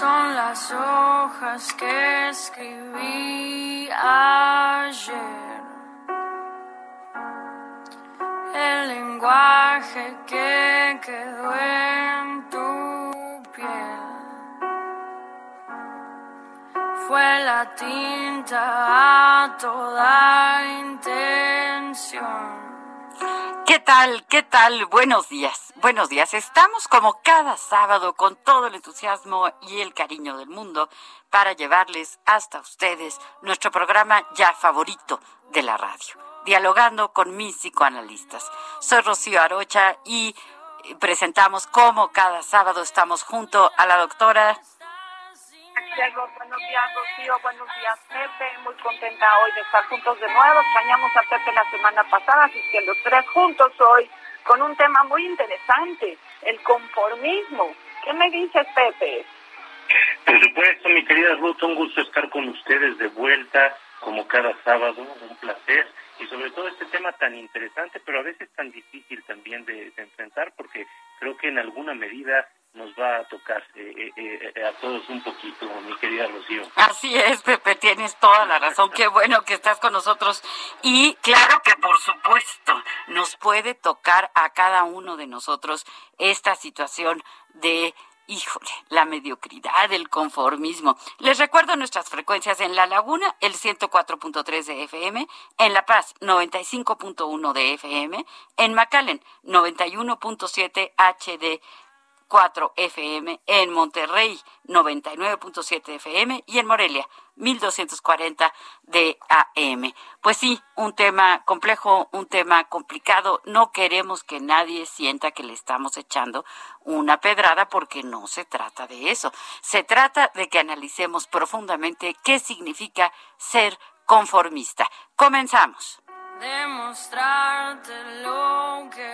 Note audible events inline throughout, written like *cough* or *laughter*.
Son las hojas que escribí ayer. El lenguaje que quedó en tu piel. Fue la tinta a toda intención. ¿Qué tal? ¿Qué tal? Buenos días. Buenos días. Estamos como cada sábado con todo el entusiasmo y el cariño del mundo para llevarles hasta ustedes nuestro programa ya favorito de la radio, dialogando con mis psicoanalistas. Soy Rocío Arocha y eh, presentamos como cada sábado estamos junto a la doctora buenos días Rocío, buenos días Pepe, muy contenta hoy de estar juntos de nuevo, extrañamos a Pepe la semana pasada, así que los tres juntos hoy con un tema muy interesante, el conformismo. ¿Qué me dices Pepe? Por supuesto, mi querida Ruth, un gusto estar con ustedes de vuelta, como cada sábado, un placer. Y sobre todo este tema tan interesante, pero a veces tan difícil también de, enfrentar, porque creo que en alguna medida nos va a tocar eh, eh, eh, a todos un poquito, mi querida Rocío. Así es, Pepe, tienes toda la razón. Qué bueno que estás con nosotros. Y claro que, por supuesto, nos puede tocar a cada uno de nosotros esta situación de híjole, la mediocridad, el conformismo. Les recuerdo nuestras frecuencias en La Laguna, el 104.3 de FM, en La Paz, 95.1 de FM, en McAllen, 91.7 HD 4 FM, en Monterrey 99.7 FM y en Morelia 1240 de AM. Pues sí, un tema complejo, un tema complicado. No queremos que nadie sienta que le estamos echando una pedrada porque no se trata de eso. Se trata de que analicemos profundamente qué significa ser conformista. Comenzamos. Demostrarte lo que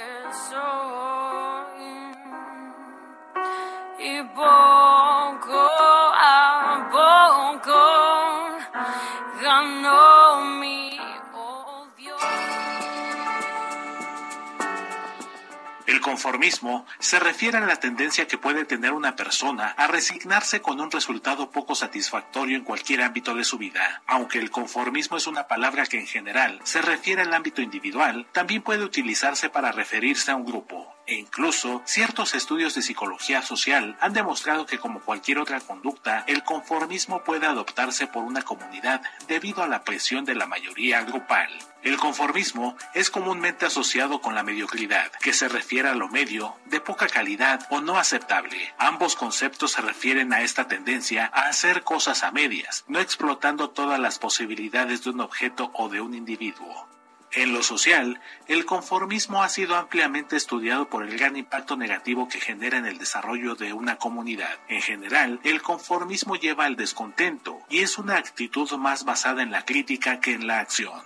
conformismo se refiere a la tendencia que puede tener una persona a resignarse con un resultado poco satisfactorio en cualquier ámbito de su vida. Aunque el conformismo es una palabra que en general se refiere al ámbito individual, también puede utilizarse para referirse a un grupo e incluso ciertos estudios de psicología social han demostrado que como cualquier otra conducta, el conformismo puede adoptarse por una comunidad debido a la presión de la mayoría grupal. El conformismo es comúnmente asociado con la mediocridad, que se refiere a lo medio, de poca calidad o no aceptable. Ambos conceptos se refieren a esta tendencia a hacer cosas a medias, no explotando todas las posibilidades de un objeto o de un individuo. En lo social, el conformismo ha sido ampliamente estudiado por el gran impacto negativo que genera en el desarrollo de una comunidad. En general, el conformismo lleva al descontento y es una actitud más basada en la crítica que en la acción.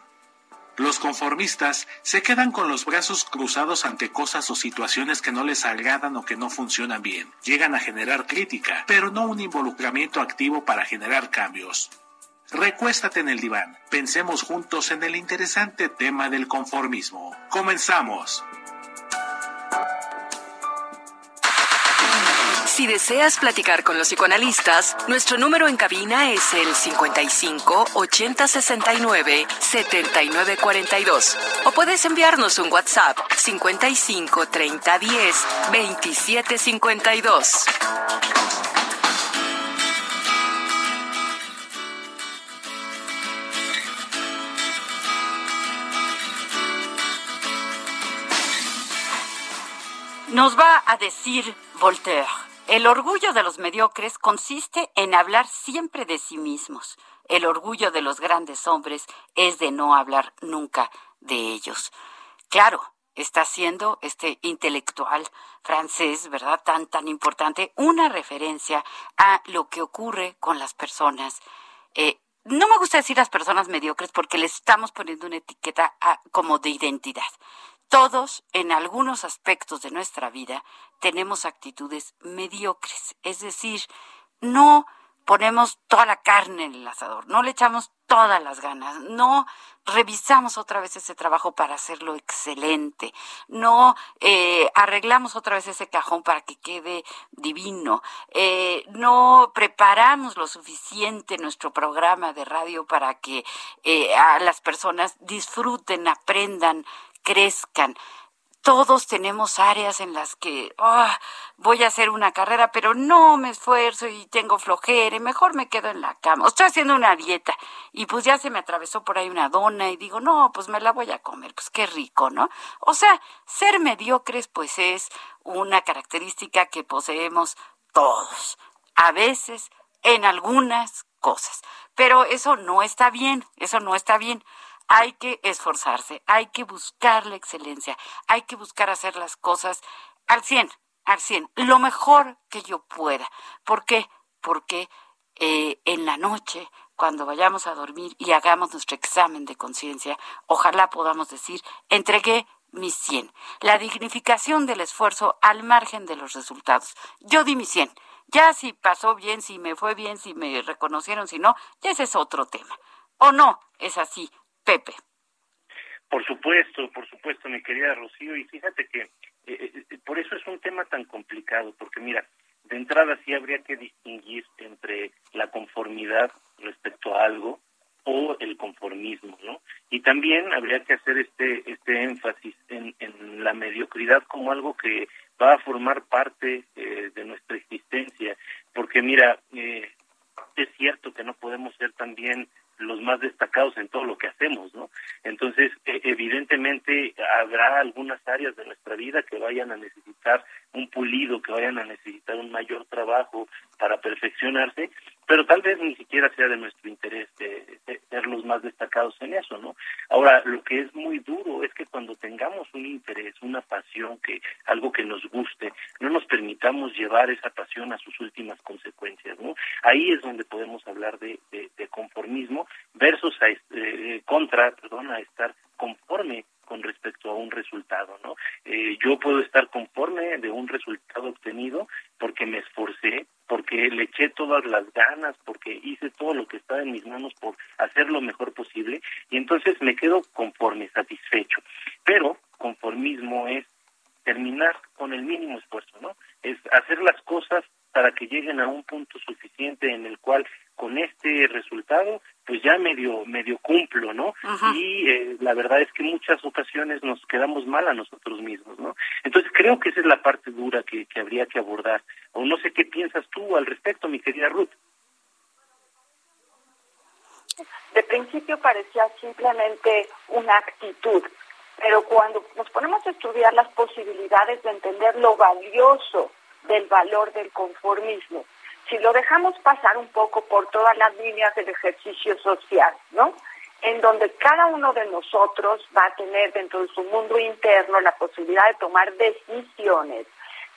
Los conformistas se quedan con los brazos cruzados ante cosas o situaciones que no les agradan o que no funcionan bien. Llegan a generar crítica, pero no un involucramiento activo para generar cambios. Recuéstate en el diván. Pensemos juntos en el interesante tema del conformismo. Comenzamos. Si deseas platicar con los psicoanalistas, nuestro número en cabina es el 55 80 69 79 42 o puedes enviarnos un WhatsApp 55 30 10 27 52. Nos va a decir Voltaire, el orgullo de los mediocres consiste en hablar siempre de sí mismos. El orgullo de los grandes hombres es de no hablar nunca de ellos. Claro, está siendo este intelectual francés, ¿verdad? Tan, tan importante, una referencia a lo que ocurre con las personas. Eh, no me gusta decir las personas mediocres porque les estamos poniendo una etiqueta como de identidad. Todos, en algunos aspectos de nuestra vida, tenemos actitudes mediocres, es decir, no ponemos toda la carne en el asador, no le echamos todas las ganas, no revisamos otra vez ese trabajo para hacerlo excelente, no eh, arreglamos otra vez ese cajón para que quede divino, eh, no preparamos lo suficiente nuestro programa de radio para que eh, a las personas disfruten, aprendan, crezcan. Todos tenemos áreas en las que ah, voy a hacer una carrera, pero no me esfuerzo y tengo flojera, y mejor me quedo en la cama. Estoy haciendo una dieta y pues ya se me atravesó por ahí una dona y digo, no, pues me la voy a comer, pues qué rico, ¿no? O sea, ser mediocres pues es una característica que poseemos todos, a veces en algunas cosas, pero eso no está bien, eso no está bien hay que esforzarse, hay que buscar la excelencia, hay que buscar hacer las cosas al 100, al 100, lo mejor que yo pueda. ¿Por qué? Porque eh, en la noche, cuando vayamos a dormir y hagamos nuestro examen de conciencia, ojalá podamos decir, entregué mi 100. La dignificación del esfuerzo al margen de los resultados. Yo di mi 100. Ya si pasó bien, si me fue bien, si me reconocieron, si no, ya ese es otro tema. ¿O no? Es así. Por supuesto, por supuesto, mi querida Rocío, y fíjate que eh, eh, eh, por eso es un tema tan complicado, porque mira, de entrada sí habría que distinguir entre la conformidad respecto a algo o el conformismo, ¿no? Y también habría que hacer este este énfasis en, en la mediocridad como algo que va a formar parte de nuestra existencia, porque mira, es cierto que no podemos ser también los más destacados en todo lo que hacemos, ¿no? Entonces, e, evidentemente habrá algunas áreas de nuestra vida que vayan a necesitar un pulido, que vayan a necesitar un mayor trabajo para perfeccionarse, pero tal vez ni siquiera sea de nuestro interés de, ser los más destacados en eso, ¿no? Ahora, lo que es muy duro es que cuando tengamos un interés, una pasión, que algo que nos guste, no nos permitamos llevar esa pasión a sus últimas consecuencias, ¿no? Ahí es donde podemos hablar de, conformismo versus a, eh, contra, perdón, a estar conforme con respecto a un resultado, ¿no? Eh, yo puedo estar conforme de un resultado obtenido porque me esforcé, porque le eché todas las ganas, porque hice todo lo que estaba en mis manos por hacer lo mejor posible y entonces me quedo conforme, satisfecho. Pero conformismo es terminar con el mínimo esfuerzo, ¿no? Es hacer las cosas para que lleguen a un punto suficiente en el cual con este resultado pues ya medio medio cumplo, ¿no? Y eh, la verdad es que muchas ocasiones nos quedamos mal a nosotros mismos, ¿no? Entonces creo que esa es la parte dura que, que habría que abordar. No sé qué piensas tú al respecto, mi querida Ruth. De principio parecía simplemente una actitud, pero cuando nos ponemos a estudiar las posibilidades de entender lo valioso del valor del conformismo, si lo dejamos pasar un poco por todas las líneas del ejercicio social, ¿no? En donde cada uno de nosotros va a tener dentro de su mundo interno la posibilidad de tomar decisiones.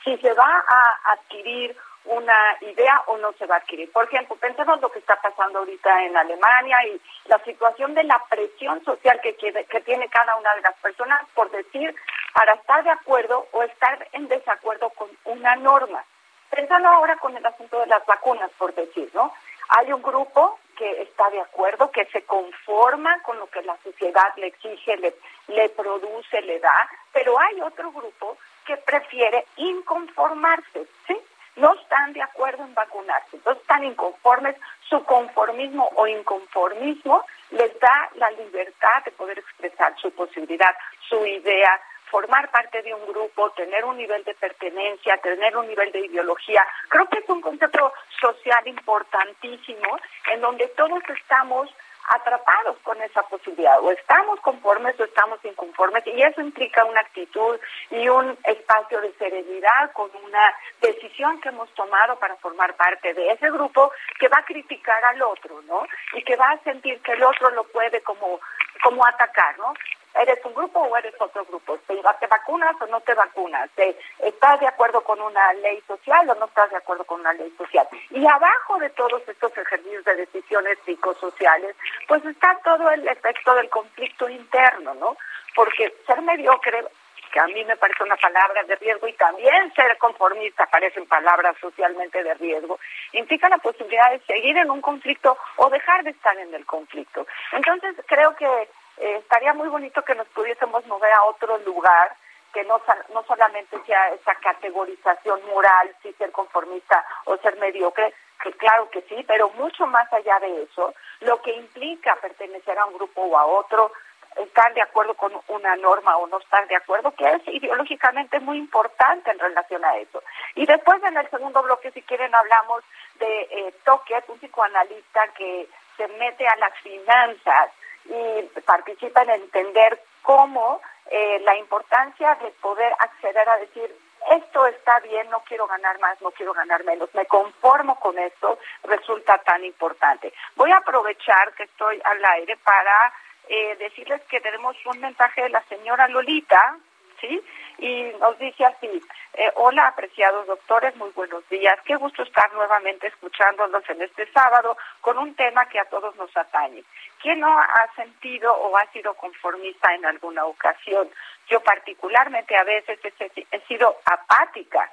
Si se va a adquirir una idea o no se va a adquirir. Por ejemplo, pensemos lo que está pasando ahorita en Alemania y la situación de la presión social que, tiene cada una de las personas por decir para estar de acuerdo o estar en desacuerdo con una norma. Pensando ahora con el asunto de las vacunas, por decir, ¿no? Hay un grupo que está de acuerdo, que se conforma con lo que la sociedad le exige, le, le produce, le da, pero hay otro grupo que prefiere inconformarse, ¿sí? no están de acuerdo en vacunarse, entonces están inconformes, su conformismo o inconformismo les da la libertad de poder expresar su posibilidad, su idea, formar parte de un grupo, tener un nivel de pertenencia, tener un nivel de ideología. Creo que es un concepto social importantísimo en donde todos estamos atrapados con esa posibilidad. O estamos conformes o estamos inconformes y eso implica una actitud y un espacio de serenidad con una decisión que hemos tomado para formar parte de ese grupo que va a criticar al otro, ¿no? Y que va a sentir que el otro lo puede como, como atacar, ¿no? ¿Eres un grupo o eres otro grupo? ¿Te, vacunas o no te vacunas? ¿Estás de acuerdo con una ley social o no estás de acuerdo con una ley social? Y abajo de todos estos ejercicios de decisiones psicosociales, pues está todo el efecto del conflicto interno, ¿no? Porque ser mediocre que a mí me parece una palabra de riesgo y también ser conformista parecen palabras socialmente de riesgo, implica la posibilidad de seguir en un conflicto o dejar de estar en el conflicto. Entonces creo que eh, estaría muy bonito que nos pudiésemos mover a otro lugar que no, no solamente sea esa categorización moral, si ser conformista o ser mediocre, que claro que sí, pero mucho más allá de eso, lo que implica pertenecer a un grupo o a otro, estar de acuerdo con una norma o no estar de acuerdo, que es ideológicamente muy importante en relación a eso. Y después en el segundo bloque, si quieren, hablamos de eh, Toque, un psicoanalista que se mete a las finanzas y participa en entender cómo eh, la importancia de poder acceder a decir esto está bien, no quiero ganar más, no quiero ganar menos, me conformo con esto, resulta tan importante. Voy a aprovechar que estoy al aire para eh, decirles que tenemos un mensaje de la señora Lolita, ¿sí? Y nos dice así, eh, hola apreciados doctores, muy buenos días, qué gusto estar nuevamente escuchándolos en este sábado con un tema que a todos nos atañe. ¿Quién no ha sentido o ha sido conformista en alguna ocasión? Yo particularmente a veces he, sido apática,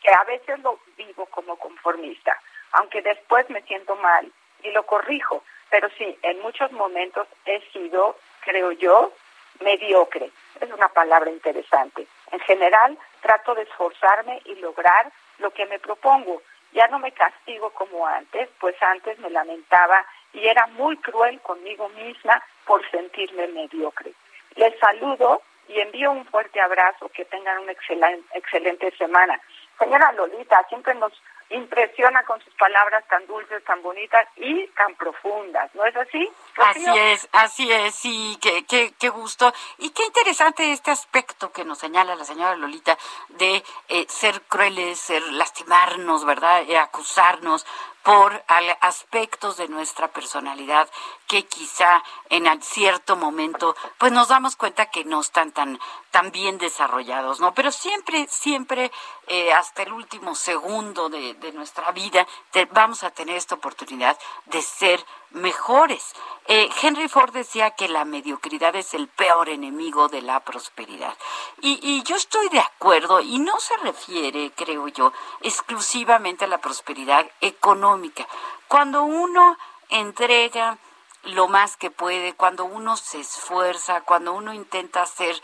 que a veces lo vivo como conformista, aunque después me siento mal y lo corrijo, pero sí, en muchos momentos he sido, creo yo, mediocre. Es una palabra interesante. En general, trato de esforzarme y lograr lo que me propongo. Ya no me castigo como antes, pues antes me lamentaba y era muy cruel conmigo misma por sentirme mediocre. Les saludo y envío un fuerte abrazo, que tengan una excelente, excelente semana. Señora Lolita, siempre nos impresiona con sus palabras tan dulces, tan bonitas y tan profundas, ¿no es así? Así es, así es, sí, qué, qué, qué gusto. Y qué interesante este aspecto que nos señala la señora Lolita de eh, ser crueles, ser lastimarnos, ¿verdad? Eh, acusarnos por aspectos de nuestra personalidad que quizá en cierto momento pues nos damos cuenta que no están tan tan bien desarrollados, ¿no? Pero siempre, siempre, eh, hasta el último segundo de, de nuestra vida, vamos a tener esta oportunidad de ser mejores. Eh, Henry Ford decía que la mediocridad es el peor enemigo de la prosperidad. Y, yo estoy de acuerdo, y no se refiere, creo yo, exclusivamente a la prosperidad económica. Cuando uno entrega lo más que puede, cuando uno se esfuerza, cuando uno intenta ser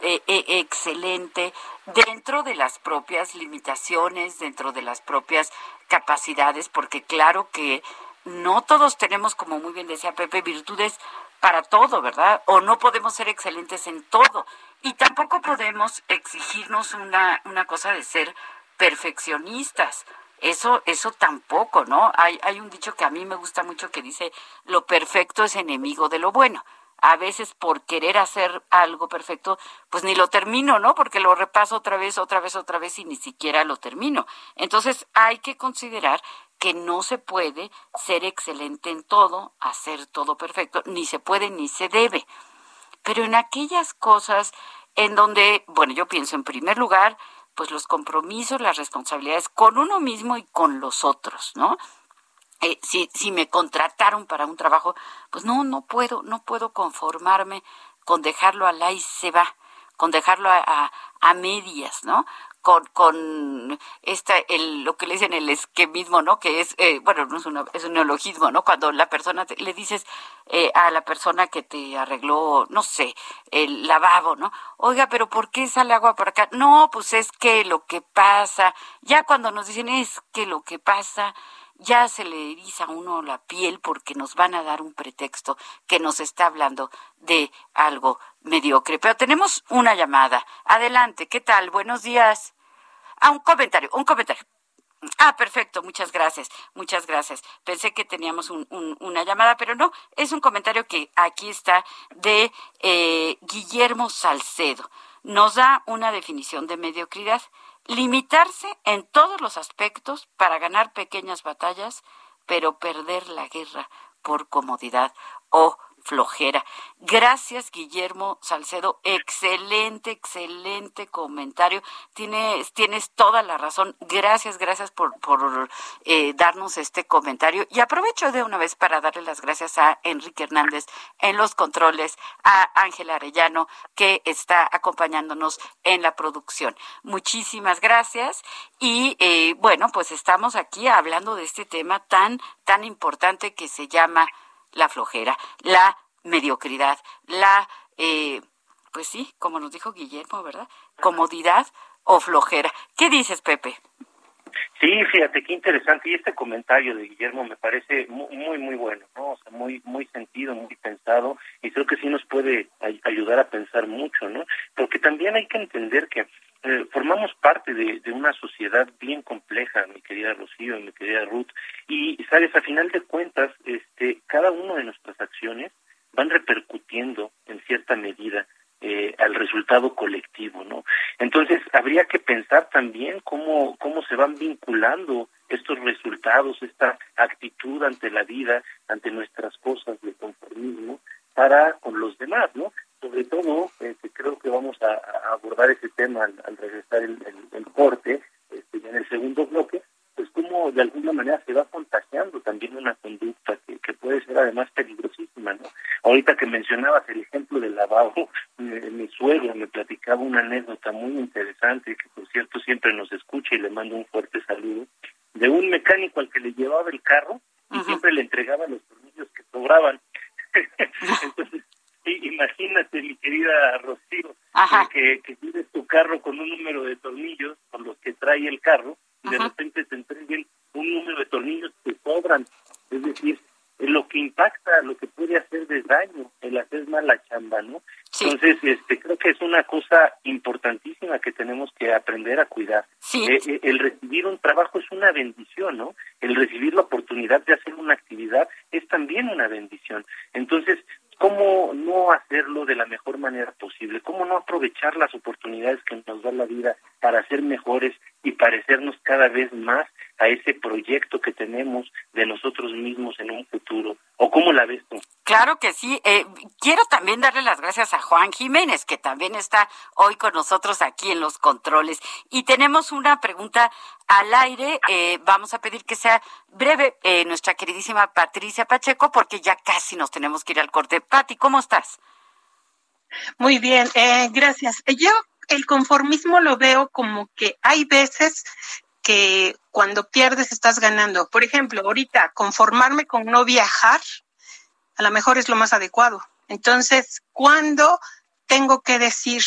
eh, eh, excelente dentro de las propias limitaciones, dentro de las propias capacidades, porque claro que no todos tenemos, como muy bien decía Pepe, virtudes para todo, ¿verdad? O no podemos ser excelentes en todo. Y tampoco podemos exigirnos una, una cosa de ser perfeccionistas. Eso, eso tampoco, ¿no? Hay, hay un dicho que a mí me gusta mucho que dice, lo perfecto es enemigo de lo bueno a veces por querer hacer algo perfecto, pues ni lo termino, ¿no? Porque lo repaso otra vez, otra vez, otra vez y ni siquiera lo termino. Entonces hay que considerar que no se puede ser excelente en todo, hacer todo perfecto, ni se puede ni se debe. Pero en aquellas cosas en donde, bueno, yo pienso en primer lugar, pues los compromisos, las responsabilidades con uno mismo y con los otros, ¿no? Eh, si, si me contrataron para un trabajo, pues no, no puedo, no puedo conformarme con dejarlo a la y se va, con dejarlo a, a, medias, ¿no? Con, con esta, el, lo que le dicen el esquemismo, ¿no? Que es, eh, bueno, no es, una, es un neologismo, ¿no? Cuando la persona, le dices eh, a la persona que te arregló, no sé, el lavabo, ¿no? Oiga, pero ¿por qué sale agua por acá? No, pues es que lo que pasa, ya cuando nos dicen es que lo que pasa, ya se le eriza a uno la piel porque nos van a dar un pretexto que nos está hablando de algo mediocre. Pero tenemos una llamada. Adelante, ¿qué tal? Buenos días. Ah, un comentario, un comentario. Ah, perfecto, muchas gracias, muchas gracias. Pensé que teníamos una llamada, pero no, es un comentario que aquí está de eh, Guillermo Salcedo. Nos da una definición de mediocridad limitarse en todos los aspectos para ganar pequeñas batallas, pero perder la guerra por comodidad o flojera. Gracias, Guillermo Salcedo. Excelente, excelente comentario. Tienes, tienes toda la razón. Gracias, gracias por, por eh, darnos este comentario. Y aprovecho de una vez para darle las gracias a Enrique Hernández en los controles, a Ángela Arellano, que está acompañándonos en la producción. Muchísimas gracias. Y eh, bueno, pues estamos aquí hablando de este tema tan, tan importante que se llama la flojera, la mediocridad, la, eh, pues sí, como nos dijo Guillermo, ¿verdad? Comodidad o flojera. ¿Qué dices, Pepe? Sí, fíjate qué interesante y este comentario de Guillermo me parece muy muy bueno, ¿no? O sea, muy muy sentido, muy pensado y creo que sí nos puede ayudar a pensar mucho, ¿no? Porque también hay que entender que eh, formamos parte de, de, una sociedad bien compleja, mi querida Rocío, mi querida Ruth, y sabes, a final de cuentas, este, cada una de nuestras acciones van repercutiendo en cierta medida eh, al resultado colectivo, ¿no? Entonces habría que pensar también cómo cómo se van vinculando estos resultados, esta actitud ante la vida, ante nuestras cosas de conformismo para con los demás, ¿no? Sobre todo, eh, creo que vamos a, abordar ese tema al, regresar el, el, corte, este, en el segundo bloque, pues cómo de alguna manera se va contagiando también una conducta que, que puede ser además peligrosísima, ¿no? Ahorita que mencionabas el ejemplo del lavabo, platicaba una anécdota muy interesante, que por cierto siempre nos escucha y le mando un fuerte saludo, de un mecánico al que le llevaba el carro y siempre le entregaba los tornillos que sobraban. *laughs* Entonces, imagínate, mi querida Rocío, que, que tienes tu carro con un número de tornillos con los que trae el carro y de repente te entreguen un número de tornillos que sobran. Es decir, lo que impacta, lo que puede hacer de daño, el hacer mal la chamba, ¿no? Entonces, este, creo que es una cosa importantísima que tenemos que aprender Eh, eh, el recibir un trabajo es una bendición, ¿no? El recibir la oportunidad de hacer una actividad es también una bendición. Entonces, ¿cómo no hacerlo de la mejor manera posible? ¿Cómo no aprovechar las oportunidades que nos da la vida para ser mejores y parecernos cada vez más a ese proyecto que tenemos de nosotros mismos en un futuro. ¿O cómo la ves tú? Claro que sí. Eh, también darle las gracias a Juan Jiménez, que también está hoy con nosotros aquí en los controles. Y tenemos una pregunta al aire. Eh, vamos a pedir que sea breve eh, nuestra queridísima Patricia Pacheco, porque ya casi nos tenemos que ir al corte. Pati, ¿cómo estás? Muy bien, gracias. Yo el conformismo lo veo como que hay veces que cuando pierdes estás ganando. Por ejemplo, ahorita conformarme con no viajar, a lo mejor es lo más adecuado. Entonces, ¿cuándo tengo que decir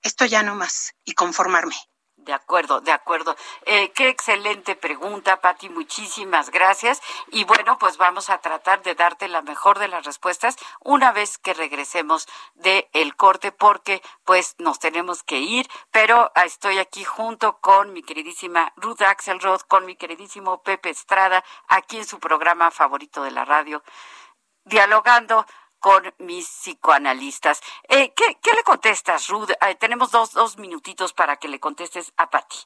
esto ya no más y conformarme? De acuerdo, de acuerdo. Eh, qué excelente pregunta, Patti. Muchísimas gracias. Y bueno, pues vamos a tratar de darte la mejor de las respuestas una vez que regresemos del el corte, porque pues nos tenemos que ir. Pero estoy aquí junto con mi queridísima Ruth Axelrod, con mi queridísimo Pepe Estrada, aquí en su programa favorito de la radio, dialogando con mis psicoanalistas. Eh, ¿qué, ¿qué, le contestas, Ruth? Eh, tenemos dos, dos minutitos para que le contestes a Patti.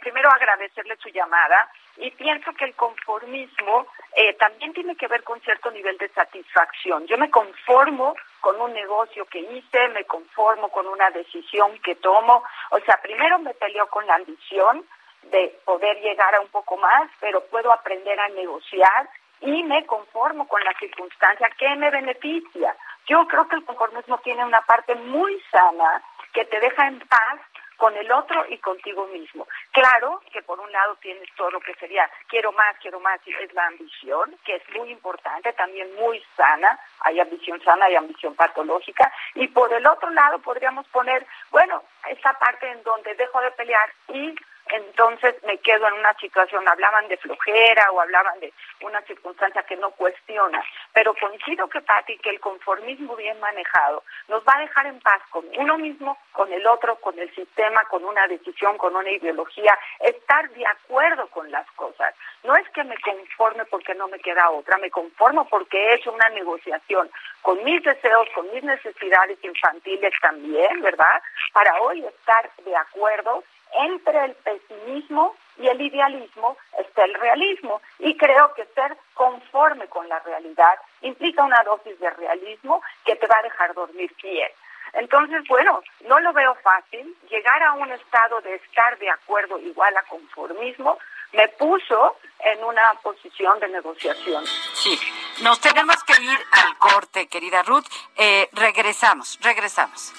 primero agradecerle su llamada y pienso que el conformismo eh, también tiene que ver con cierto nivel de satisfacción. Yo me conformo con un negocio que hice, me conformo con una decisión que tomo. O sea, primero me peleo con la ambición de poder llegar a un poco más, pero puedo aprender a negociar y me conformo con la circunstancia que me beneficia. Yo creo que el conformismo tiene una parte muy sana que te deja en paz con el otro y contigo mismo. Claro que por un lado tienes todo lo que sería quiero más, quiero más, y es la ambición, que es muy importante, también muy sana, hay ambición sana, hay ambición patológica, y por el otro lado podríamos poner, bueno, esa parte en donde dejo de pelear y entonces me quedo en una situación, hablaban de flojera o hablaban de una circunstancia que no cuestiona, pero coincido que Pati, que el conformismo bien manejado nos va a dejar en paz con uno mismo, con el otro, con el sistema, con una decisión, con una ideología, estar de acuerdo con las cosas. No es que me conforme porque no me queda otra, me conformo porque he hecho una negociación con mis deseos, con mis necesidades infantiles también, ¿verdad? Para hoy estar de acuerdo entre el pesimismo y el idealismo está el realismo. Y creo que ser conforme con la realidad implica una dosis de realismo que te va a dejar dormir bien. Entonces, bueno, no lo veo fácil. Llegar a un estado de estar de acuerdo igual a conformismo me puso en una posición de negociación. Sí, nos tenemos que ir al corte, querida Ruth. Eh, regresamos, regresamos.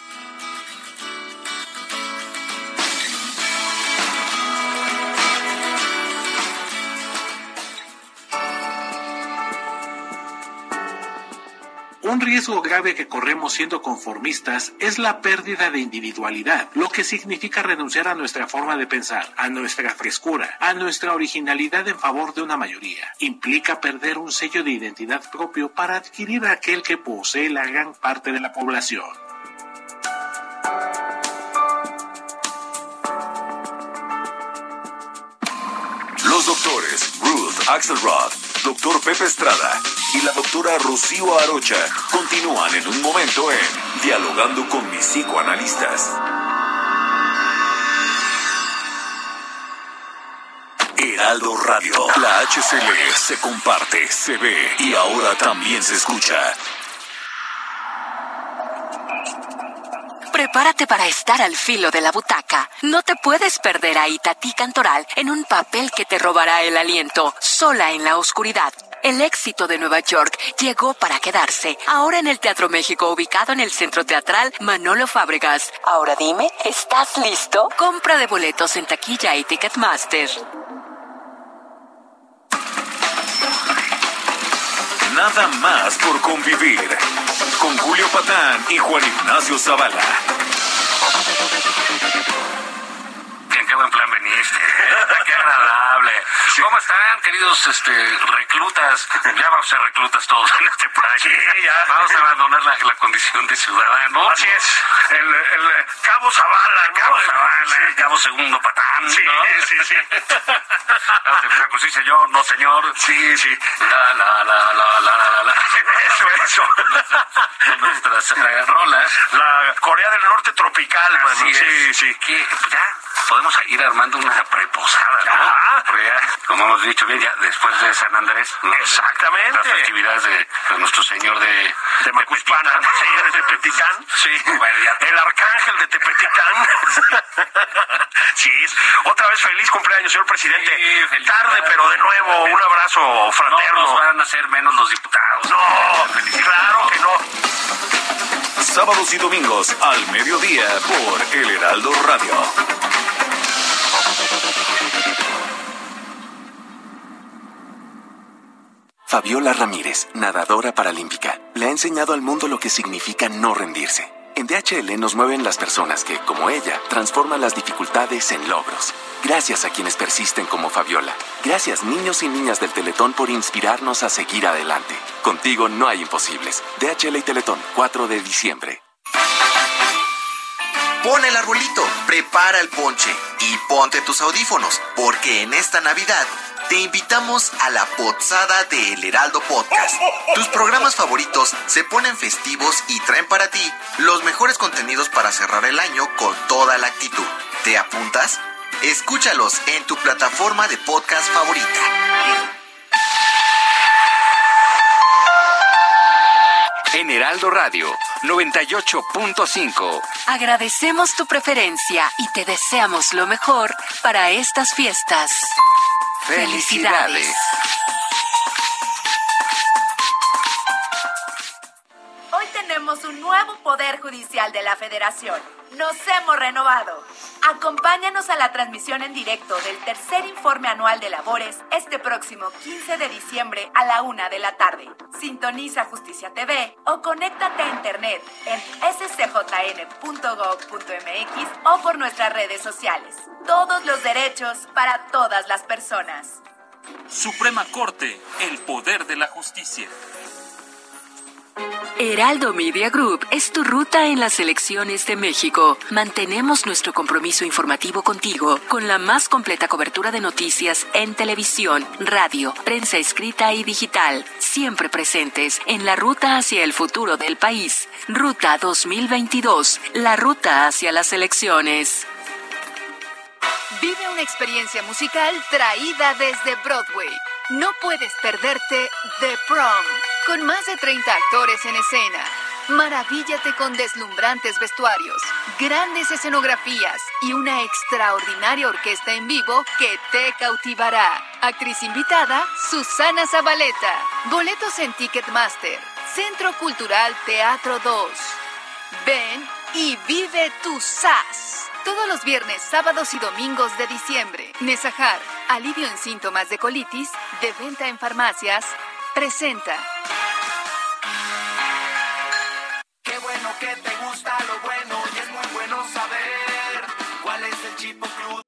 Un riesgo grave que corremos siendo conformistas es la pérdida de individualidad, lo que significa renunciar a nuestra forma de pensar, a nuestra frescura, a nuestra originalidad en favor de una mayoría. Implica perder un sello de identidad propio para adquirir aquel que posee la gran parte de la población. Los doctores Ruth Axelrod, doctor Pepe Estrada y la doctora Rocío Arocha continúan en un momento en Dialogando con mis psicoanalistas. Heraldo Radio, la HCL se comparte, se ve y ahora también se escucha. Prepárate para estar al filo de la butaca. No te puedes perder a Itatí Cantoral en un papel que te robará el aliento, sola en la oscuridad. El éxito de Nueva York llegó para quedarse. Ahora en el Teatro México, ubicado en el Centro Teatral Manolo Fábregas. Ahora dime, ¿estás listo? Compra de boletos en taquilla y Ticketmaster. Nada más por convivir. Con Julio Patán y Juan Ignacio Zavala. Qué plan veniste. *laughs* ¿Cómo están, queridos este, reclutas? *laughs* Ya vamos a ser reclutas todos en este país. ya. Vamos a abandonar la, la condición de ciudadano. Así es. El, el Cabo Zavala, ¿no? Cabo Zavala, Cabo Segundo Patán. Sí, ¿no? sí, sí. Con sí, señor, no, señor. Sí, sí. La, la, la, la, la, la, la. Eso, eso. Nuestras eh, rolas. La Corea del Norte tropical. Así es. Sí, sí. Que pues, ya podemos ir armando una preposada, ¿no? Como hemos dicho bien, ya después de San Andrés. ¿no? Exactamente. Las festividades de, de nuestro señor de... De Macuspana, sí, de Tepeticán. *laughs* Sí. Bueno, ya- El arcángel de Tepeticán. *laughs* sí, otra vez feliz cumpleaños, señor presidente. Sí. Tarde, pero de nuevo, un abrazo No fraterno. nos van a hacer menos los diputados. No, claro que no. Sábados y domingos al mediodía por El Heraldo Radio. Fabiola Ramírez, nadadora paralímpica, le ha enseñado al mundo lo que significa no rendirse. En DHL nos mueven las personas que, como ella, transforman las dificultades en logros. Gracias a quienes persisten como Fabiola. Gracias niños y niñas del Teletón por inspirarnos a seguir adelante. Contigo no hay imposibles. DHL y Teletón, 4 de diciembre. Pon el arbolito, prepara el ponche y ponte tus audífonos, porque en esta Navidad te invitamos a la Potsada de El Heraldo Podcast. Tus programas favoritos se ponen festivos y traen para ti los mejores contenidos para cerrar el año con toda la actitud. ¿Te apuntas? Escúchalos en tu plataforma de podcast favorita. En Heraldo Radio 98.5. Agradecemos tu preferencia y te deseamos lo mejor para estas fiestas. Felicidades. Nuevo Poder Judicial de la Federación. Nos hemos renovado. Acompáñanos a la transmisión en directo del tercer informe anual de labores este próximo 15 de diciembre a la una de la tarde. Sintoniza Justicia TV o conéctate a internet en scjn.gov.mx o por nuestras redes sociales. Todos los derechos para todas las personas. Suprema Corte, el poder de la justicia. Heraldo Media Group es tu ruta en las elecciones de México. Mantenemos nuestro compromiso informativo contigo con la más completa cobertura de noticias en televisión, radio, prensa escrita y digital, siempre presentes en la ruta hacia el futuro del país. Ruta 2022, la ruta hacia las elecciones. Vive una experiencia musical traída desde Broadway. No puedes perderte The Prom, con más de 30 actores en escena. Maravíllate con deslumbrantes vestuarios, grandes escenografías y una extraordinaria orquesta en vivo que te cautivará. Actriz invitada, Susana Zabaleta. Boletos en Ticketmaster. Centro Cultural Teatro 2. Ven y vive tu SAS. Todos los viernes, sábados y domingos de diciembre. Nesajar, alivio en síntomas de colitis, de venta en farmacias, presenta. Qué bueno que te gusta lo bueno y es muy bueno saber cuál es el Chipo Club.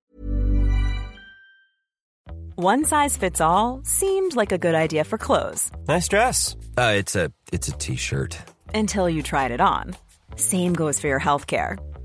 One size fits all seemed like a good idea for clothes Nice dress. Uh, it's a it's a t-shirt. until you tried it on. Same goes for your healthcare.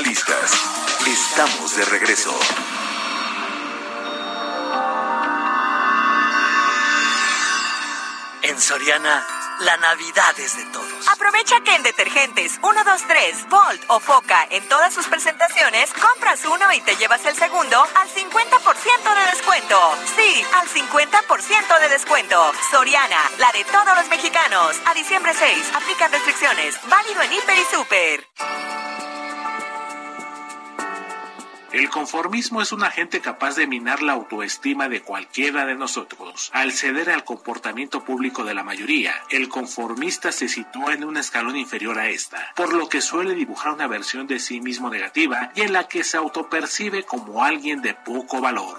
Estamos de regreso. En Soriana, la Navidad es de todos. Aprovecha que en detergentes 1, 2, 3, Volt o Foca en todas sus presentaciones, compras uno y te llevas el segundo al 50% de descuento. Sí, al 50% de descuento. Soriana, la de todos los mexicanos. A diciembre 6, aplican restricciones. Válido en Hiper y Super. El conformismo es un agente capaz de minar la autoestima de cualquiera de nosotros. Al ceder al comportamiento público de la mayoría, el conformista se sitúa en un escalón inferior a esta, por lo que suele dibujar una versión de sí mismo negativa y en la que se autopercibe como alguien de poco valor.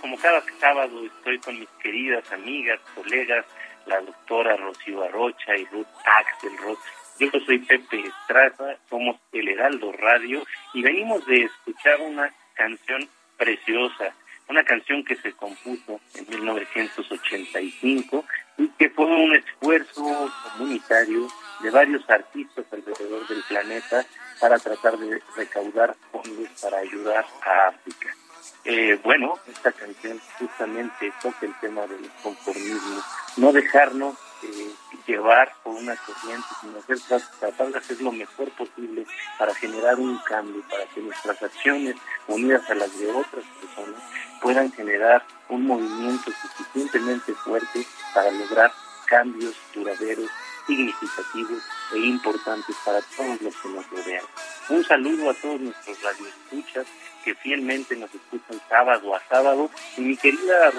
Como cada sábado estoy con mis queridas amigas, colegas, la doctora Rocío Arrocha y Ruth Axelrod. Yo soy Pepe Estrada, somos El Heraldo Radio y venimos de escuchar una canción preciosa, una canción que se compuso en 1985 y que fue un esfuerzo comunitario de varios artistas alrededor del planeta para tratar de recaudar fondos para ayudar a África. Eh, bueno, esta canción justamente toca el tema del conformismo, no dejarnos eh, llevar por una corriente, sino hacer, tratar de hacer lo mejor posible para generar un cambio, para que nuestras acciones, unidas a las de otras personas, puedan generar un movimiento suficientemente fuerte para lograr cambios duraderos, significativos e importantes para todos los que nos rodean. Un saludo a todos nuestros radioescuchas que fielmente nos escuchan sábado a sábado. Y mi querida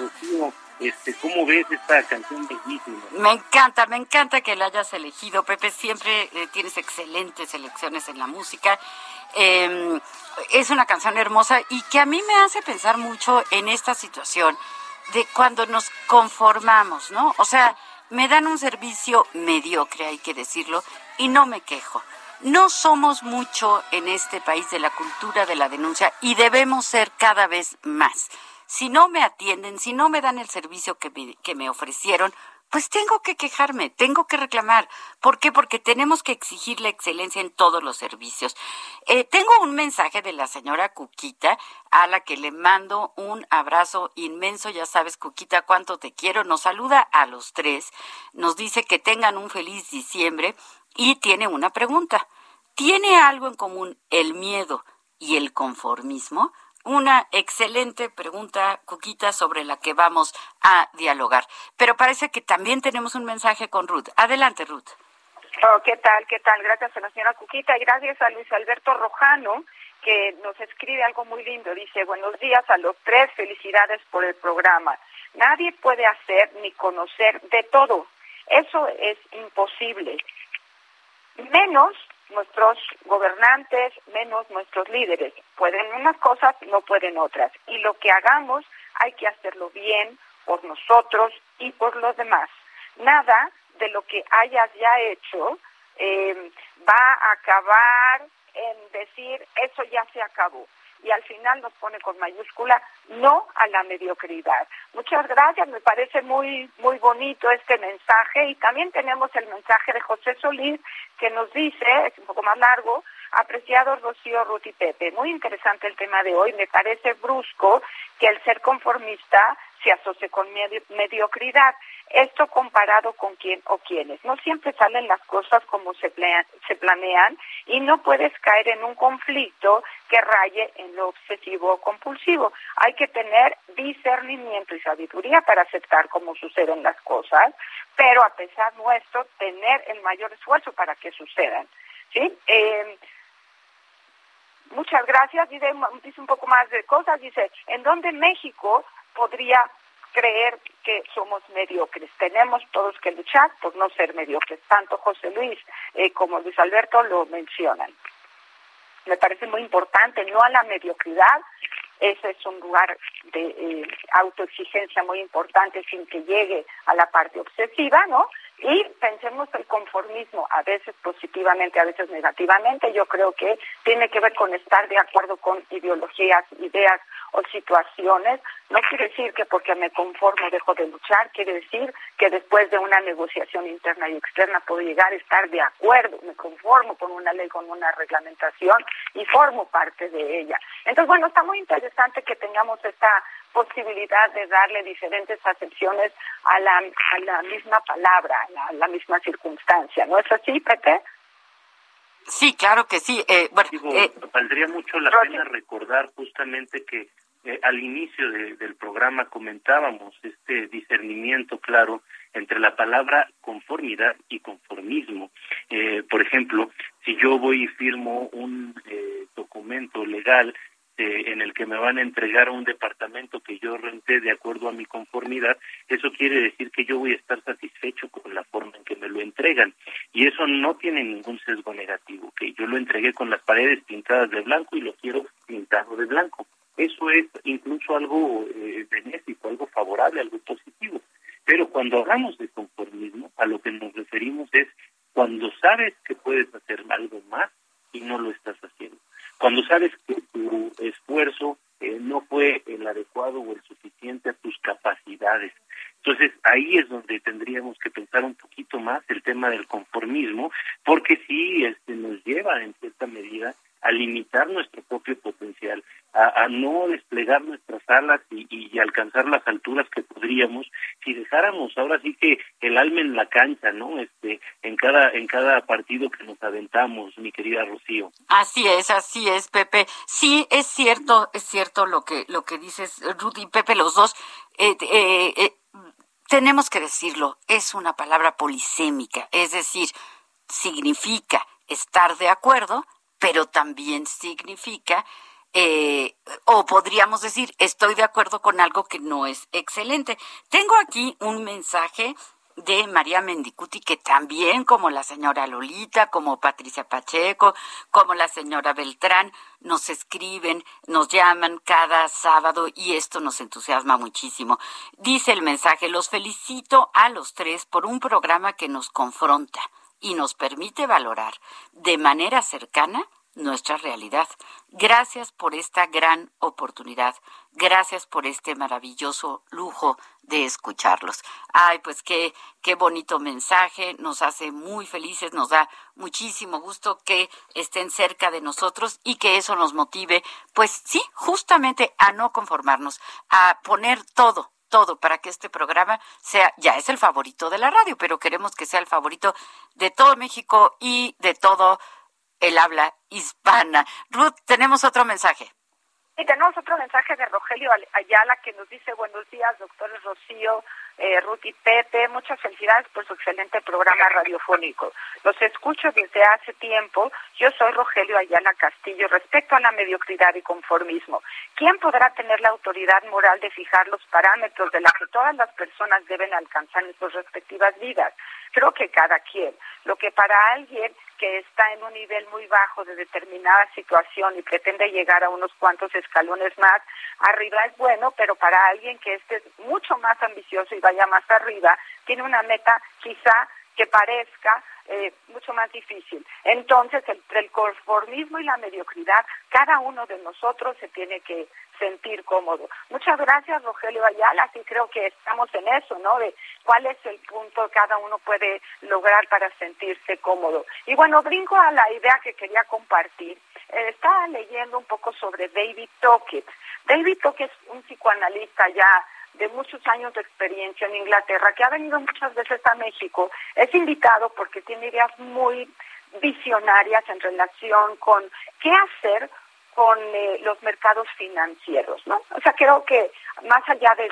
este, ¿cómo ves esta canción bellísima? Me encanta, me encanta que la hayas elegido, Pepe. Siempre eh, tienes excelentes selecciones en la música. Eh, es una canción hermosa y que a mí me hace pensar mucho en esta situación de cuando nos conformamos, ¿no? O sea, me dan un servicio mediocre, hay que decirlo, y no me quejo. No somos mucho en este país de la cultura de la denuncia y debemos ser cada vez más. Si no me atienden, si no me dan el servicio que me, que me ofrecieron, pues tengo que quejarme, tengo que reclamar. ¿Por qué? Porque tenemos que exigir la excelencia en todos los servicios. Eh, tengo un mensaje de la señora Cuquita, a la que le mando un abrazo inmenso. Ya sabes, Cuquita, cuánto te quiero. Nos saluda a los tres, nos dice que tengan un feliz diciembre y tiene una pregunta. ¿Tiene algo en común el miedo y el conformismo? Una excelente pregunta, Cuquita, sobre la que vamos a dialogar. Pero parece que también tenemos un mensaje con Ruth. Adelante, Ruth. Oh, ¿Qué tal? ¿Qué tal? Gracias a la señora Cuquita y gracias a Luis Alberto Rojano, que nos escribe algo muy lindo. Dice, buenos días a los tres, felicidades por el programa. Nadie puede hacer ni conocer de todo. Eso es imposible. Menos nuestros gobernantes, menos nuestros líderes. Pueden unas cosas, no pueden otras. Y lo que hagamos hay que hacerlo bien por nosotros y por los demás. Nada de lo que hayas ya hecho eh, va a acabar en decir eso ya se acabó y al final nos pone con mayúscula no a la mediocridad. Muchas gracias, me parece muy muy bonito este mensaje y también tenemos el mensaje de José Solís que nos dice, es un poco más largo, apreciado Rocío, Ruth y Pepe, muy interesante el tema de hoy, me parece brusco que el ser conformista se asocie con mediocridad. Esto comparado con quién o quiénes. No siempre salen las cosas como se, se planean y no puedes caer en un conflicto que raye en lo obsesivo o compulsivo. Hay que tener discernimiento y sabiduría para aceptar cómo suceden las cosas, pero a pesar nuestro, tener el mayor esfuerzo para que sucedan. ¿sí? Eh, muchas gracias. Dice, dice un poco más de cosas. Dice, ¿en dónde México podría creer que somos mediocres. Tenemos todos que luchar por no ser mediocres. Tanto José Luis eh, como Luis Alberto lo mencionan. Me parece muy importante, no a la mediocridad. Ese es un lugar de eh, autoexigencia muy importante sin que llegue a la parte obsesiva, ¿no? Y pensemos el conformismo, a veces positivamente, a veces negativamente. Yo creo que tiene que ver con estar de acuerdo con ideologías, ideas o situaciones. No quiere decir que porque me conformo dejo de luchar, quiere decir que después de una negociación interna y externa puedo llegar a estar de acuerdo, me conformo con una ley, con una reglamentación y formo parte de ella. Entonces, bueno, está muy interesante que tengamos esta posibilidad de darle diferentes acepciones a la, a la misma palabra, a la, misma circunstancia. ¿No es así, Pepe? Sí, claro que sí. Eh, bueno, eh, valdría mucho la pena recordar justamente que eh, al inicio del programa comentábamos este discernimiento claro entre la palabra conformidad y conformismo. por ejemplo, si yo voy y firmo un documento legal este, en el que me van a entregar a un departamento que yo renté de acuerdo a mi conformidad, eso quiere decir que yo voy a estar satisfecho con la forma en que me lo entregan. Y eso no tiene ningún sesgo negativo, que yo lo entregué con las paredes pintadas de blanco y lo quiero pintado de blanco. Eso es incluso algo eh, benéfico, algo favorable, algo positivo. Pero cuando hablamos de conformismo, a lo que nos referimos es cuando sabes que puedes hacer algo más y no lo estás haciendo. Cuando sabes que esfuerzo eh, no fue el adecuado o el suficiente a tus capacidades. Entonces ahí es donde tendríamos que pensar un poquito más el tema del conformismo, porque sí este, nos lleva en cierta medida a limitar nuestro propio potencial, a, no desplegar nuestras alas y, alcanzar las alturas que podríamos si dejáramos ahora sí que el alma en la cancha, ¿no? Este, en cada en cada partido que nos aventamos, mi querida Rocío. Así es, así es, Pepe. Sí, es cierto, es cierto lo que lo que dices, Ruth y Pepe, los dos. Eh, eh, eh, tenemos que decirlo, es una palabra polisémica, es decir, significa estar de acuerdo, pero también significa, o podríamos decir, estoy de acuerdo con algo que no es excelente. Tengo aquí un mensaje de María Mendicuti, que también, como la señora Lolita, como Patricia Pacheco, como la señora Beltrán, nos escriben, nos llaman cada sábado y esto nos entusiasma muchísimo. Dice el mensaje, los felicito a los tres por un programa que nos confronta y nos permite valorar de manera cercana nuestra realidad. Gracias por esta gran oportunidad. Gracias por este maravilloso lujo de escucharlos. Ay, pues qué, qué bonito mensaje. Nos hace muy felices, nos da muchísimo gusto que estén cerca de nosotros y que eso nos motive, pues sí, justamente a no conformarnos, a poner todo, todo para que este programa sea, ya es el favorito de la radio, pero queremos que sea el favorito de todo México y de todo el habla hispana. Ruth, tenemos otro mensaje. Y tenemos otro mensaje de Rogelio Ayala que nos dice buenos días, doctores Rocío, eh, Ruth y Pepe. Muchas felicidades por su excelente programa radiofónico. Los escucho desde hace tiempo. Yo soy Rogelio Ayala Castillo. Respecto a la mediocridad y conformismo, ¿quién podrá tener la autoridad moral de fijar los parámetros de la que todas las personas deben alcanzar en sus respectivas vidas? Creo que cada quien. Lo que para alguien que está en un nivel muy bajo de determinada situación y pretende llegar a unos cuantos escalones más arriba es bueno, pero para alguien que esté mucho más ambicioso y vaya más arriba, tiene una meta quizá que parezca eh, mucho más difícil. Entonces, entre el conformismo y la mediocridad, cada uno de nosotros se tiene que sentir cómodo. Muchas gracias, Rogelio Ayala. Sí creo que estamos en eso, ¿no? De cuál es el punto que cada uno puede lograr para sentirse cómodo. Y bueno, brinco a la idea que quería compartir. Eh, estaba leyendo un poco sobre David Tockett. David Tockett es un psicoanalista ya de muchos años de experiencia en Inglaterra, que ha venido muchas veces a México, es invitado porque tiene ideas muy visionarias en relación con qué hacer con eh, los mercados financieros, ¿no? O sea, creo que más allá de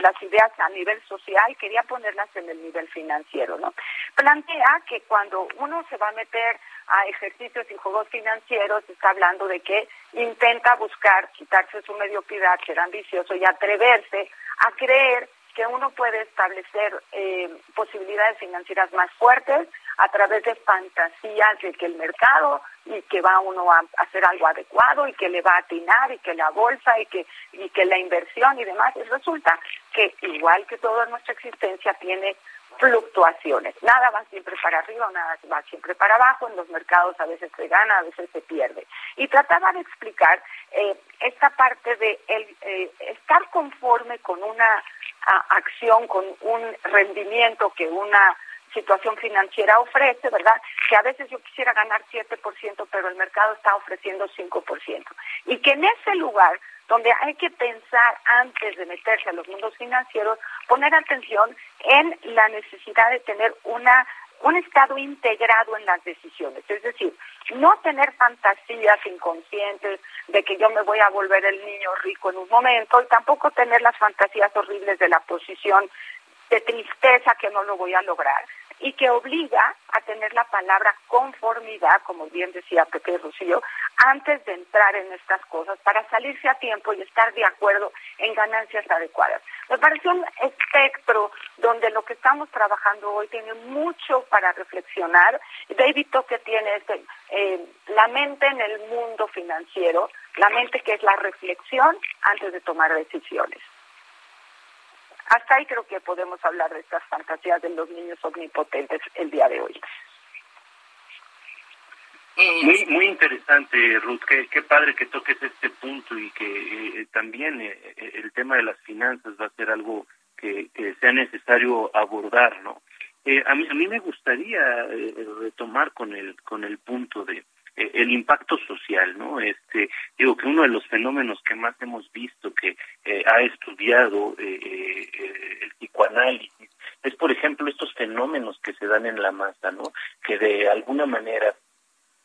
las ideas a nivel social, quería ponerlas en el nivel financiero, ¿no? Plantea que cuando uno se va a meter a ejercicios y juegos financieros, está hablando de que intenta buscar quitarse su mediocridad, ser ambicioso y atreverse a creer que uno puede establecer eh, posibilidades financieras más fuertes a través de fantasías de que el mercado y que va uno a hacer algo adecuado y que le va a atinar y que la bolsa y que y que la inversión y demás y resulta que igual que toda nuestra existencia tiene fluctuaciones. Nada va siempre para arriba, nada va siempre para abajo. En los mercados a veces se gana, a veces se pierde. Y trataba de explicar eh, esta parte de el, eh, estar conforme con una acción, con un rendimiento que una situación financiera ofrece, ¿verdad? Que a veces yo quisiera ganar 7%, pero el mercado está ofreciendo 5%. Y que en ese lugar donde hay que pensar antes de meterse a los mundos financieros, poner atención en la necesidad de tener una un estado integrado en las decisiones, es decir, no tener fantasías inconscientes de que yo me voy a volver el niño rico en un momento y tampoco tener las fantasías horribles de la posición de tristeza que no lo voy a lograr. Y que obliga a tener la palabra conformidad, como bien decía Pepe Rocío, antes de entrar en estas cosas para salirse a tiempo y estar de acuerdo en ganancias adecuadas. Me parece un espectro donde lo que estamos trabajando hoy tiene mucho para reflexionar. David Toque tiene este, eh, la mente en el mundo financiero, la mente que es la reflexión antes de tomar decisiones. Hasta ahí creo que podemos hablar de estas fantasías de los niños omnipotentes el día de hoy. Muy, muy interesante, Ruth. Qué, qué padre que toques este punto y que eh, también eh, el tema de las finanzas va a ser algo que, que sea necesario abordar, ¿no? Eh, a mí a mí me gustaría eh, retomar con el con el punto de eh, el impacto social, ¿no? Este, digo que uno de los fenómenos que más hemos visto que eh, ha estudiado eh, eh, el psicoanálisis es, por ejemplo, estos fenómenos que se dan en la masa, ¿no? Que de alguna manera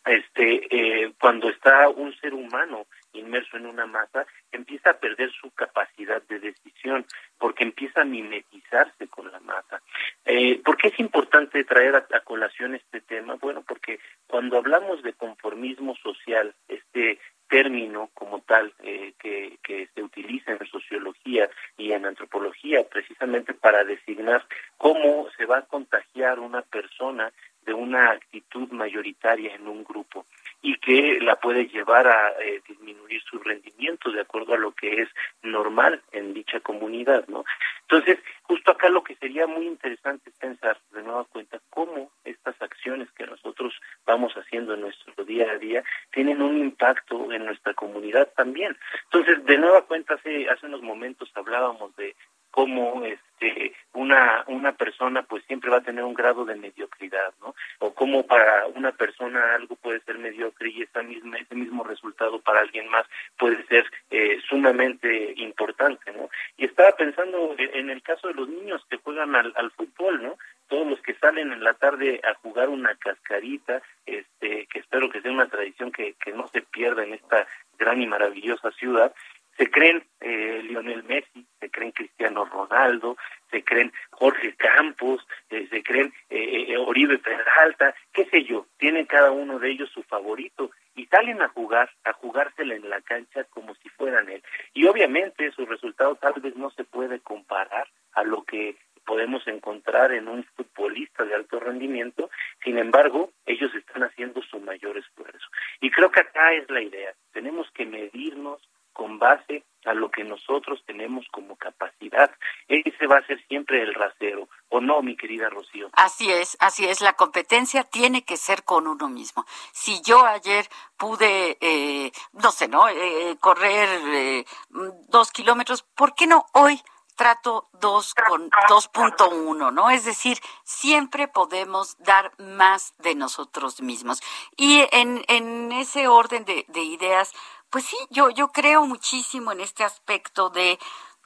este eh, cuando está un ser humano inmerso en una masa empieza a perder su capacidad de decisión porque empieza a mimetizarse con la masa eh, ¿por qué es importante traer a, a colación este tema? bueno porque cuando hablamos de conformismo social este término como tal eh, que, que se utiliza en sociología y en antropología precisamente para designar cómo se va a contagiar una persona de una actitud mayoritaria en un grupo y que la puede llevar a eh, disminuir su rendimiento de acuerdo a lo que es normal en dicha comunidad, ¿no? Entonces, justo acá lo que sería muy interesante es pensar de nueva cuenta cómo estas acciones que nosotros vamos haciendo en nuestro día a día tienen un impacto en nuestra comunidad también. Entonces, de nueva cuenta, hace, hace unos momentos hablábamos de cómo este una una persona pues siempre va a tener un grado de mediocridad no o cómo para una persona algo puede ser mediocre y esa misma ese mismo resultado para alguien más puede ser eh, sumamente importante no y estaba pensando en el caso de los niños que juegan al, al fútbol no todos los que salen en la tarde a jugar una cascarita, este, que espero que sea una tradición que, que no se pierda en esta gran y maravillosa ciudad, se creen eh, Lionel Messi, Cristiano Ronaldo, se creen Jorge Campos, eh, se creen eh, eh, Oribe Peralta, qué sé yo, tienen cada uno de ellos su favorito y salen a jugar, a jugársela en la cancha como si fueran él. Y obviamente su resultado tal vez no se puede comparar a lo que podemos encontrar en un futbolista de alto rendimiento, sin embargo, ellos están haciendo su mayor esfuerzo. Y creo que acá es la idea, tenemos que medirnos con base a lo que nosotros tenemos como. Va a ser siempre el rasero, ¿o no, mi querida Rocío? Así es, así es. La competencia tiene que ser con uno mismo. Si yo ayer pude, eh, no sé, ¿no? Eh, correr eh, dos kilómetros, ¿por qué no hoy? trato 2 con 2.1, ¿no? Es decir, siempre podemos dar más de nosotros mismos. Y en, en ese orden de, de ideas, pues sí, yo, yo creo muchísimo en este aspecto de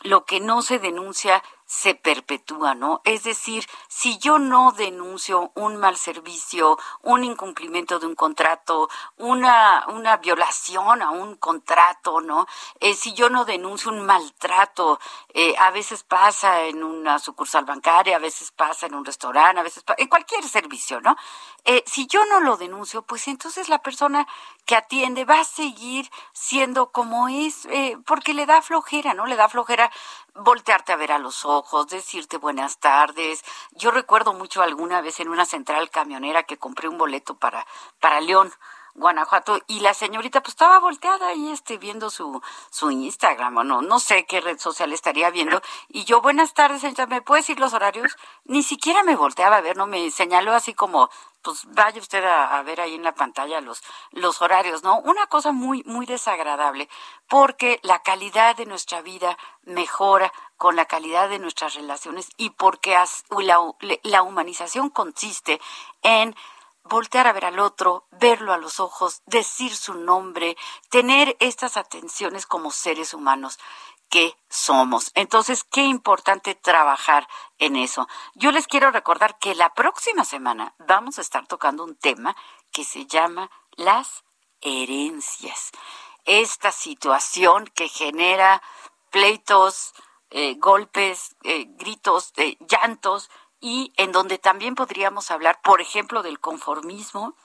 lo que no se denuncia se perpetúa, ¿no? Es decir, si yo no denuncio un mal servicio, un incumplimiento de un contrato, una, una violación a un contrato, ¿no? Eh, si yo no denuncio un maltrato, eh, a veces pasa en una sucursal bancaria, a veces pasa en un restaurante, a veces pasa, en cualquier servicio, ¿no? Eh, si yo no lo denuncio, pues entonces la persona que atiende va a seguir siendo como es, eh, porque le da flojera, ¿no? Le da flojera voltearte a ver a los ojos, decirte buenas tardes. Yo recuerdo mucho alguna vez en una central camionera que compré un boleto para, para León. Guanajuato y la señorita pues estaba volteada ahí este viendo su su Instagram o no no sé qué red social estaría viendo y yo buenas tardes señorita me puede decir los horarios ni siquiera me volteaba a ver no me señaló así como pues vaya usted a, ver ahí en la pantalla los, los horarios, ¿no? Una cosa muy, muy desagradable, porque la calidad de nuestra vida mejora con la calidad de nuestras relaciones y porque la, la humanización consiste en voltear a ver al otro, verlo a los ojos, decir su nombre, tener estas atenciones como seres humanos que somos. Entonces, qué importante trabajar en eso. Yo les quiero recordar que la próxima semana vamos a estar tocando un tema que se llama las herencias. Esta situación que genera pleitos, eh, golpes, eh, gritos, eh, llantos y en donde también podríamos hablar, por ejemplo, del conformismo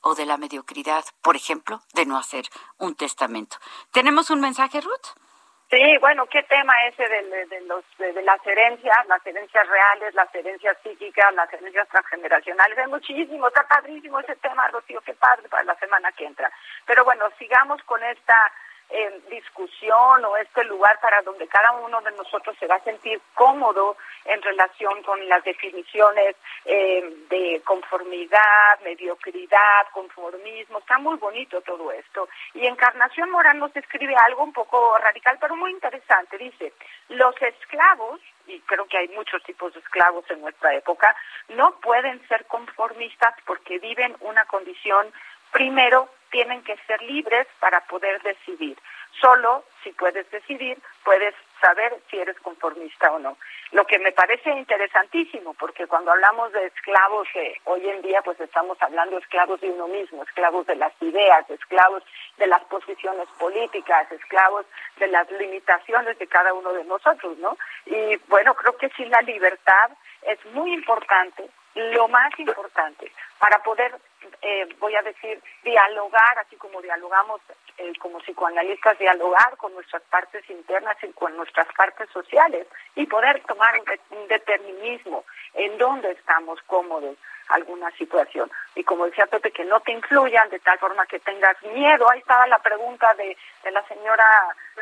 o de la mediocridad, por ejemplo, de no hacer un testamento. ¿Tenemos un mensaje, Ruth? Sí, bueno, qué tema ese de, de, los, de, las herencias, las herencias reales, las herencias psíquicas, las herencias transgeneracionales. Es muchísimo, está padrísimo ese tema, Rocío, qué padre para la semana que entra. Pero bueno, sigamos con esta eh, discusión o este lugar para donde cada uno de nosotros se va a sentir cómodo en relación con las definiciones eh, de conformidad, mediocridad, conformismo. Está muy bonito todo esto. Y Encarnación Morán nos escribe algo un poco radical, pero muy interesante. Dice, los esclavos, y creo que hay muchos tipos de esclavos en nuestra época, no pueden ser conformistas porque viven una condición primero tienen que ser libres para poder decidir. Solo si puedes decidir, puedes saber si eres conformista o no. Lo que me parece interesantísimo, porque cuando hablamos de esclavos, eh, hoy en día pues estamos hablando de esclavos de uno mismo, esclavos de las ideas, esclavos de las posiciones políticas, esclavos de las limitaciones de cada uno de nosotros, ¿no? Y bueno, creo que sí la libertad es muy importante, lo más importante, para poder eh, voy a decir, dialogar, así como dialogamos eh, como psicoanalistas, dialogar con nuestras partes internas y con nuestras partes sociales y poder tomar un, determinismo en dónde estamos cómodos alguna situación. Y como decía Pepe, que no te incluyan de tal forma que tengas miedo. Ahí estaba la pregunta de, de la señora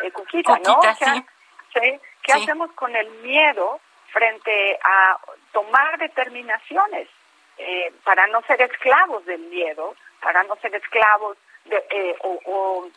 eh, Cuquita, ¿no? ¿Qué, ¿Qué hacemos con el miedo frente a tomar determinaciones? Eh, para no ser esclavos del miedo, para no ser esclavos de, eh, o,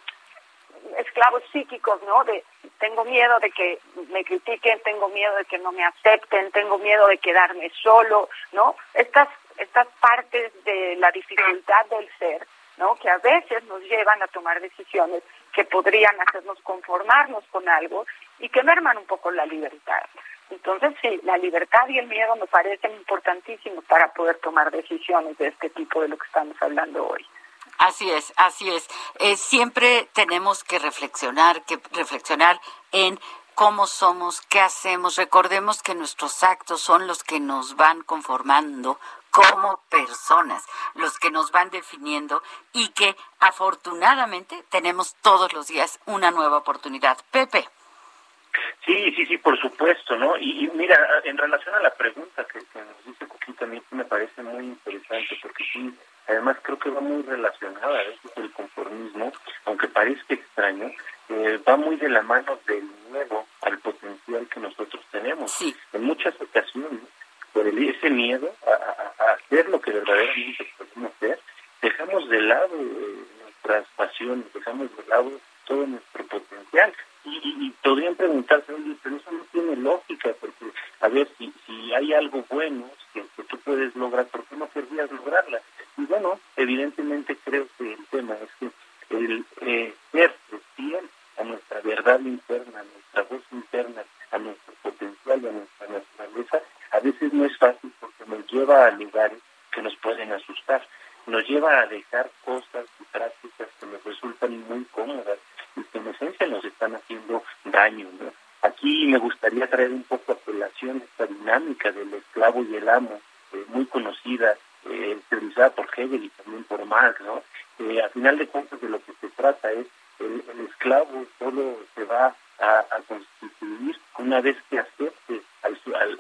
esclavos psíquicos, ¿no? De tengo miedo de que me critiquen, tengo miedo de que no me acepten, tengo miedo de quedarme solo, ¿no? Estas estas partes de la dificultad del ser, ¿no? Que a veces nos llevan a tomar decisiones que podrían hacernos conformarnos con algo y que merman un poco la libertad. Entonces, sí, la libertad y el miedo me parecen importantísimos para poder tomar decisiones de este tipo de lo que estamos hablando hoy. Así es, así es. Eh, siempre tenemos que reflexionar, que reflexionar en cómo somos, qué hacemos. Recordemos que nuestros actos son los que nos van conformando como personas, los que nos van definiendo y que afortunadamente tenemos todos los días una nueva oportunidad. Pepe. Sí, sí, sí, por supuesto, ¿no? Y, mira, en relación a la pregunta que, nos dice Coquita, a mí me parece muy interesante porque sí, además creo que va muy relacionada, eso el conformismo, aunque parezca extraño, eh, va muy de la mano del miedo al potencial que nosotros tenemos. Sí. En muchas ocasiones, ese miedo a, hacer lo que verdaderamente podemos hacer, dejamos de lado eh, nuestras pasiones, dejamos de lado todo nuestro potencial y, podrían preguntarse, pero eso no tiene lógica, porque, a ver, si, si hay algo bueno que, tú puedes lograr, ¿por qué no querrías lograrla? Y bueno, evidentemente creo que el tema es que el eh, ser fiel a nuestra verdad interna, a nuestra voz interna, a nuestro potencial, a nuestra naturaleza, a veces no es fácil porque nos lleva a lugares que nos pueden asustar, nos lleva a dejar cosas y prácticas que nos resultan muy cómodas que en esencia nos están haciendo daño. Aquí me gustaría traer un poco a esta dinámica del esclavo y el amo, eh, muy conocida, eh, por Hegel y también por Marx. ¿no? Eh, a final de cuentas de lo que se trata es el, esclavo solo se va a, una vez que acepte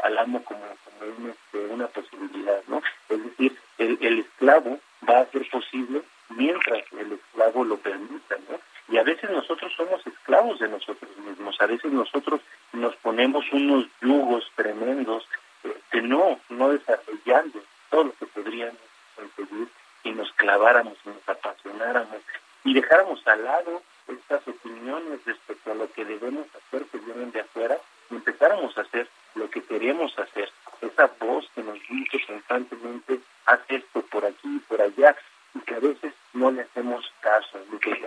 al, amo como, como este, una posibilidad. ¿no? Es decir, el, el esclavo va a ser posible mientras el esclavo lo permita. ¿no? Y a veces nosotros somos esclavos de nosotros mismos, a veces nosotros nos ponemos unos yugos tremendos eh, que no, no desarrollando todo lo que podríamos conseguir y nos claváramos, nos apasionáramos y dejáramos al lado estas opiniones respecto a lo que debemos hacer que vienen de afuera y empezáramos a hacer lo que queremos hacer. Esa voz que nos dice constantemente, haz esto por aquí y por allá, y que a veces no le hacemos caso, lo que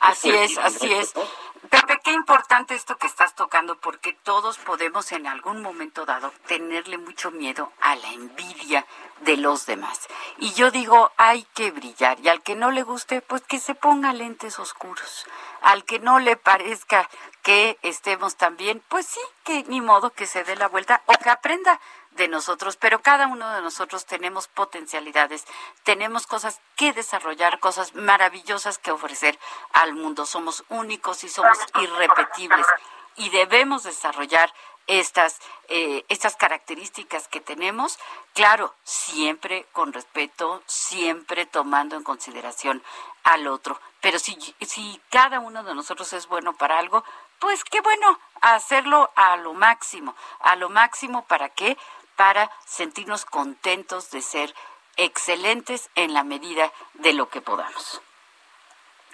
Así es, así es. Pepe, qué importante esto que estás tocando, porque todos podemos en algún momento dado tenerle mucho miedo a la envidia de los demás. Y yo digo, hay que brillar, y al que no le guste, pues que se ponga lentes oscuros. Al que no le parezca que estemos tan bien, pues sí, que ni modo que se dé la vuelta o que aprenda de nosotros, pero cada uno de nosotros tenemos potencialidades, tenemos cosas que desarrollar, cosas maravillosas que ofrecer al mundo. Somos únicos y somos irrepetibles y debemos desarrollar estas, eh, estas características que tenemos, claro, siempre con respeto, siempre tomando en consideración al otro. Pero si, si cada uno de nosotros es bueno para algo, pues qué bueno, hacerlo a lo máximo. ¿A lo máximo para qué? Para sentirnos contentos de ser excelentes en la medida de lo que podamos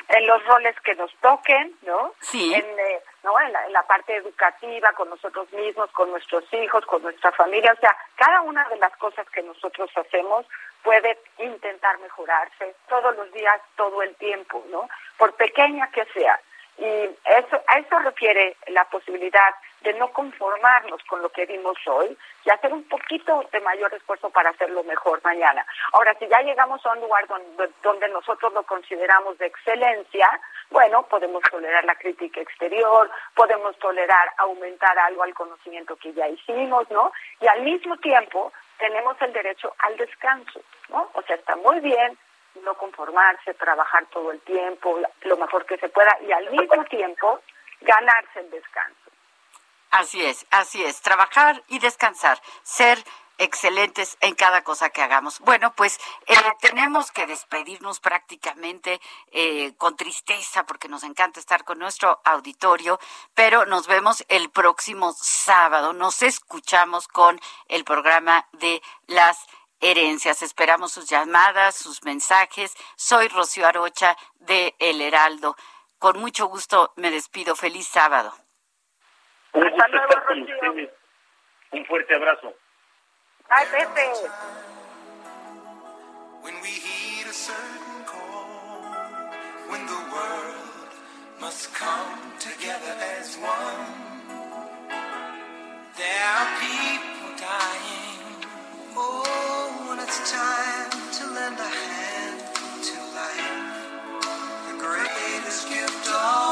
en los roles que nos toquen, ¿no? Sí. En, eh, ¿no? En la, en la, parte educativa, con nosotros mismos, con nuestros hijos, con nuestra familia. O sea, cada una de las cosas que nosotros hacemos puede intentar mejorarse todos los días, todo el tiempo, ¿no? Por pequeña que sea. Y eso, a eso refiere la posibilidad de no conformarnos con lo que vimos hoy y hacer un poquito de mayor esfuerzo para hacerlo mejor mañana. Ahora, si ya llegamos a un lugar donde, donde nosotros lo consideramos de excelencia, bueno, podemos tolerar la crítica exterior, podemos tolerar aumentar algo al conocimiento que ya hicimos, ¿no? Y al mismo tiempo tenemos el derecho al descanso, ¿no? O sea, está muy bien no conformarse, trabajar todo el tiempo, lo mejor que se pueda y al mismo tiempo ganarse el descanso. Así es, así es, trabajar y descansar, ser excelentes en cada cosa que hagamos. Bueno, pues eh, tenemos que despedirnos prácticamente eh, con tristeza porque nos encanta estar con nuestro auditorio, pero nos vemos el próximo sábado. Nos escuchamos con el programa de las herencias. Esperamos sus llamadas, sus mensajes. Soy Rocío Arocha de El Heraldo. Con mucho gusto me despido. Feliz sábado. Un gusto estar con ustedes. Un fuerte abrazo. Ay, Pepe. When we heed a certain call, when the world must come together as one, there are people dying. Oh, when it's time to lend a hand to life, the greatest gift of all.